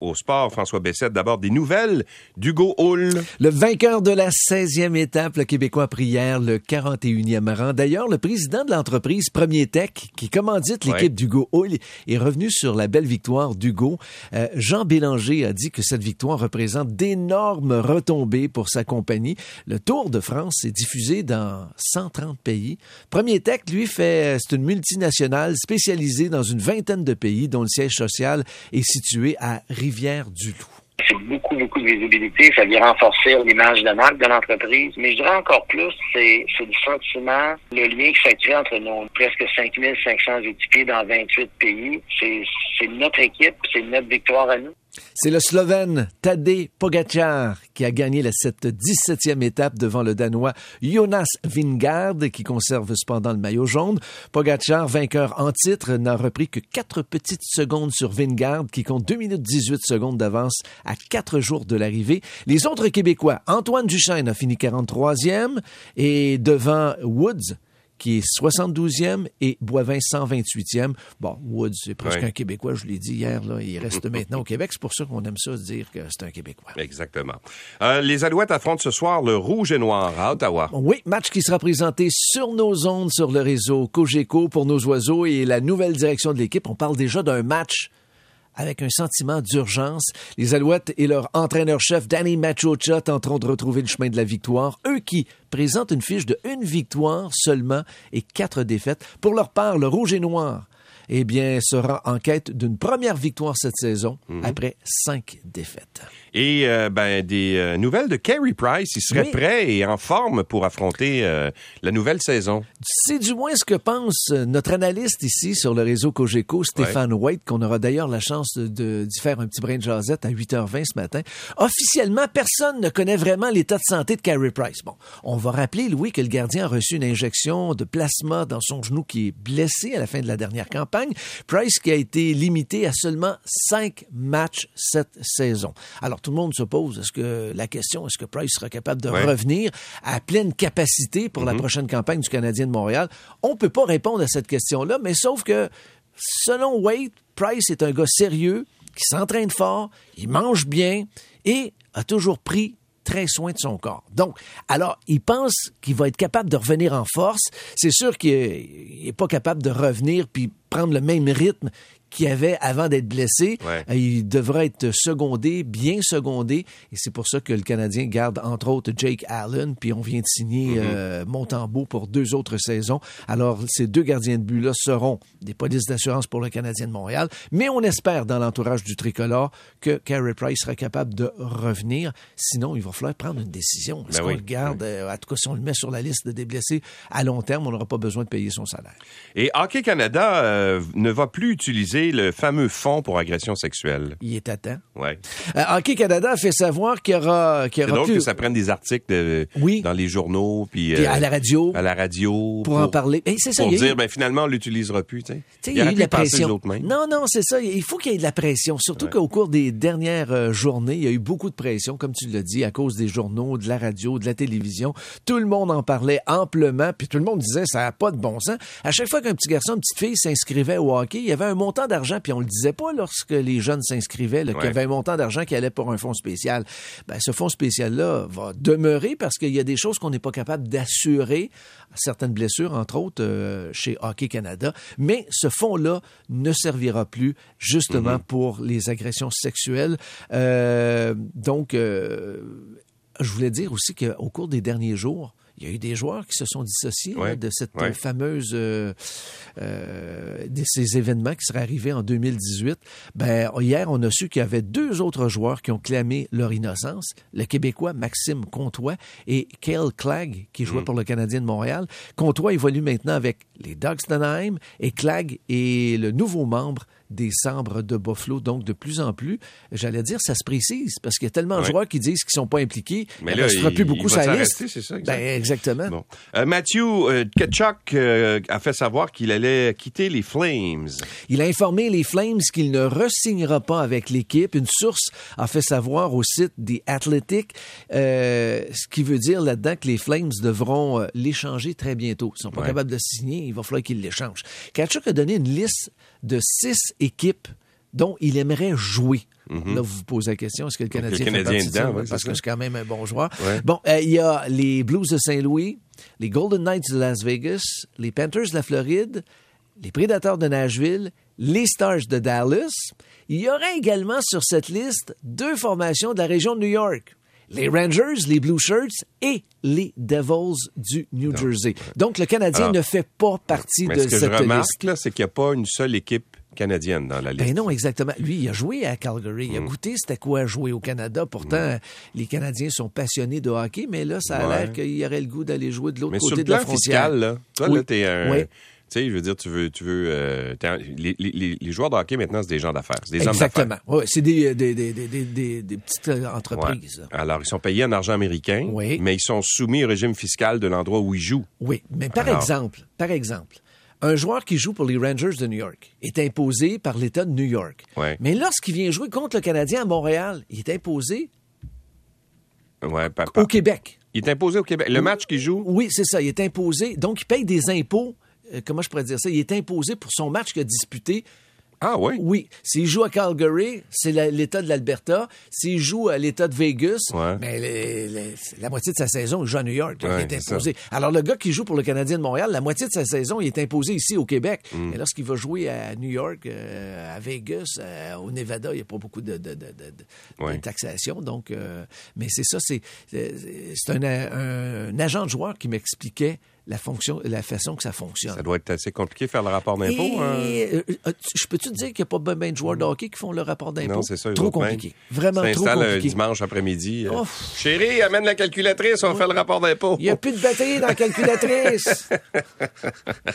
au sport, François Bessette. D'abord, des nouvelles d'Hugo Hull. Le vainqueur de la 16e étape, le Québécois a pris hier le 41e rang. D'ailleurs, le président de l'entreprise Premier Tech, qui commandite l'équipe d'Hugo Hull, est revenu sur la belle victoire d'Hugo. Euh, Jean Bélanger a dit que cette victoire représente d'énormes retombées pour sa compagnie. Le Tour de France est diffusé dans 130 pays. Premier Tech, lui, fait, c'est une multinationale spécialisée dans une vingtaine de pays, dont le siège social est situé à C'est beaucoup, beaucoup de visibilité. Ça vient renforcer l'image de marque de l'entreprise. Mais je dirais encore plus, c'est, le sentiment, le lien qui s'est entre nos presque 5500 équipiers dans 28 pays. C'est, c'est notre équipe, c'est notre victoire à nous. C'est le Slovène Tadej Pogacar qui a gagné la, cette 17e étape devant le Danois Jonas Vingard qui conserve cependant le maillot jaune. Pogacar, vainqueur en titre, n'a repris que 4 petites secondes sur Vingard qui compte 2 minutes 18 secondes d'avance à 4 jours de l'arrivée. Les autres Québécois, Antoine Duchesne a fini 43e et devant Woods, qui est 72e et Boivin 128e. Bon, Woods, c'est presque un Québécois, je l'ai dit hier, là, il reste maintenant au Québec. C'est pour ça qu'on aime ça dire que c'est un Québécois. Exactement. Euh, les Alouettes affrontent ce soir le Rouge et Noir à Ottawa. Oui, match qui sera présenté sur nos ondes sur le réseau Cogeco pour nos oiseaux et la nouvelle direction de l'équipe. On parle déjà d'un match avec un sentiment d'urgence. Les Alouettes et leur entraîneur-chef Danny Machocha tenteront de retrouver le chemin de la victoire. Eux qui présentent une fiche de une victoire seulement et quatre défaites. Pour leur part, le Rouge et Noir eh bien, sera en quête d'une première victoire cette saison mhm. après cinq défaites. Et euh, ben, des euh, nouvelles de Carey Price. Il serait prêt et en forme pour affronter euh, la nouvelle saison. C'est du moins ce que pense notre analyste ici sur le réseau Cogeco, Stéphane White, qu'on aura d'ailleurs la chance de, d'y faire un petit brin de jasette à 8h20 ce matin. Officiellement, personne ne connaît vraiment l'état de santé de Carey Price. Bon, on va rappeler, Louis, que le gardien a reçu une injection de plasma dans son genou qui est blessé à la fin de la dernière campagne. Price qui a été limité à seulement cinq matchs cette saison. Alors, tout le monde se pose est-ce que la question, est-ce que Price sera capable de revenir à pleine capacité pour la mhm. prochaine campagne du Canadien de Montréal? On ne peut pas répondre à cette question-là, mais sauf que, selon Wade, Price est un gars sérieux, qui s'entraîne fort, il mange bien et a toujours pris très soin de son corps. Donc, alors, il pense qu'il va être capable de revenir en force. C'est sûr qu'il n'est pas capable de revenir puis prendre le même rythme qu'il avait avant d'être blessé. Euh, il devrait être secondé, bien secondé. Et c'est pour ça que le Canadien garde, entre autres, Jake Allen. Puis on vient de signer mm Montembeau pour deux autres saisons. Alors, ces deux gardiens de but-là seront des polices d'assurance pour le Canadien de Montréal. Mais on espère, dans l'entourage du tricolore, que Carey Price sera capable de revenir. Sinon, il va falloir prendre une décision. Est-ce ben qu'on le garde, euh, en tout cas, si on le met sur la liste des blessés à long terme, on n'aura pas besoin de payer son salaire. Et Hockey Canada ne va plus utiliser le fameux fonds pour agression sexuelle. Il est à temps. Ouais. Euh, Hockey Canada fait savoir qu'il y aura, qu'il y aura que ça prenne des articles oui. dans les journaux puis, à euh, la radio. À la radio pour, en parler. Et c'est ça. Pour dire ben finalement on l'utilisera plus. Tu sais, il y a eu de la pression. Non non c'est ça. Il faut qu'il y ait de la pression. Surtout qu'au cours des dernières euh, journées, il y a eu beaucoup de pression, comme tu l'as dit, à cause des journaux, de la radio, de la télévision. Tout le monde en parlait amplement, puis tout le monde disait ça n'a pas de bon sens. À chaque fois qu'un petit garçon, une petite fille s'inscrivait au hockey, il y avait un montant d'argent, puis on le disait pas lorsque les jeunes s'inscrivaient, qu'il y avait un montant d'argent qui allait pour un fonds spécial. Ben, ce fonds spécial-là va demeurer parce qu'il y a des choses qu'on n'est pas capable d'assurer, certaines blessures, entre autres, euh, chez Hockey Canada. Mais ce fonds-là ne servira plus justement mm-hmm. pour les agressions sexuelles. Euh, donc, euh, je voulais dire aussi qu'au cours des derniers jours, il y a eu des joueurs qui se sont dissociés de cette fameuse euh, euh, de ces événements qui seraient arrivés en 2018. Ben hier, on a su qu'il y avait deux autres joueurs qui ont clamé leur innocence le Québécois Maxime Comtois et Kale Clegg qui jouait mm. pour le Canadien de Montréal. Comtois évolue maintenant avec les Ducks d'Anaheim et Clegg est le nouveau membre des sabres de Buffalo. Donc, de plus en plus, j'allais dire, ça se précise parce qu'il y a tellement de joueurs qui disent qu'ils ne sont pas impliqués. Mais là, il ne plus beaucoup sa liste. C'est ça, ben, exactement. Bon. Euh, Matthew euh, Ketchuk euh, a fait savoir qu'il allait quitter les Flames. Il a informé les Flames qu'il ne resignera pas avec l'équipe. Une source a fait savoir au site des Athletic, ce qui veut dire là-dedans que les Flames devront l'échanger très bientôt. Ils ne sont pas capables de signer, il va falloir qu'ils l'échangent. Ketchuk a donné une liste de six équipes dont il aimerait jouer. Là, vous vous posez la question, est-ce que le Canadien, le fait Canadien partie de ça? dedans, ouais, Parce que c'est quand même un bon joueur. Ouais. Bon, euh, il y a les Blues de Saint-Louis, les Golden Knights de Las Vegas, les Panthers de la Floride, les Prédateurs de Nashville, les Stars de Dallas. Il y aurait également sur cette liste deux formations de la région de New York. Les Rangers, les Blue Shirts et les Devils du New Jersey. Donc, le Canadien Alors, ne fait pas partie Mais de ce que je cette liste. remarque, là, c'est qu'il n'y a pas une seule équipe canadienne dans la liste. Ben non, exactement. Lui, il a joué à Calgary. Il a goûté c'était quoi jouer au Canada. Pourtant, les Canadiens sont passionnés de hockey, mais là, ça a Ouais. l'air qu'il y aurait le goût d'aller jouer de l'autre côté le de la frontière. fiscal, là, toi, Oui. là, t'es un. Oui. Tu sais, je veux dire, tu veux. Tu veux euh, les, les- les- les joueurs de hockey, maintenant, c'est des gens d'affaires. C'est des hommes d'affaires. Exactement. Ouais, c'est des, petites Ouais. entreprises. Alors, ils sont payés en argent américain, Oui. mais ils sont soumis au régime fiscal de l'endroit où ils jouent. Oui, mais par Alors. exemple, par exemple, un joueur qui joue pour les Rangers de New York est imposé par l'État de New York. Ouais. Mais lorsqu'il vient jouer contre le Canadien à Montréal, il est imposé Ouais, au Québec. Il est imposé au Québec. Le match qu'il joue, Oui, c'est ça. Il est imposé. Donc, il paye des impôts. Euh, comment je pourrais dire ça? Il est imposé pour son match qu'il a disputé. ah oui? Oui. S'il joue à Calgary, c'est l'État de l'Alberta. S'il joue à l'État de Vegas, Ouais. mais les- les- la moitié de sa saison, il joue à New York. Ouais, il est imposé. Alors, le gars qui joue pour le Canadien de Montréal, la moitié de sa saison, il est imposé ici au Québec. Mm. Mais lorsqu'il va jouer à New York, euh, à Vegas, euh, au Nevada, il n'y a pas beaucoup de, de- de- de- de- Ouais. de taxation. Donc, euh, mais c'est ça, c'est c'est c'est un, un- un agent de joueur qui m'expliquait la fonction, la façon que ça fonctionne. Ça doit être assez compliqué de faire le rapport d'impôt. hein? Et, euh, euh, je peux-tu te dire qu'il n'y a pas bien de joueurs de hockey qui font le rapport d'impôt? Non, c'est ça. Trop autres, même. compliqué. Vraiment trop S'installe un compliqué. dimanche après-midi. euh. Chérie, amène la calculatrice, on fait le rapport d'impôt. Il n'y a plus de batterie dans la calculatrice.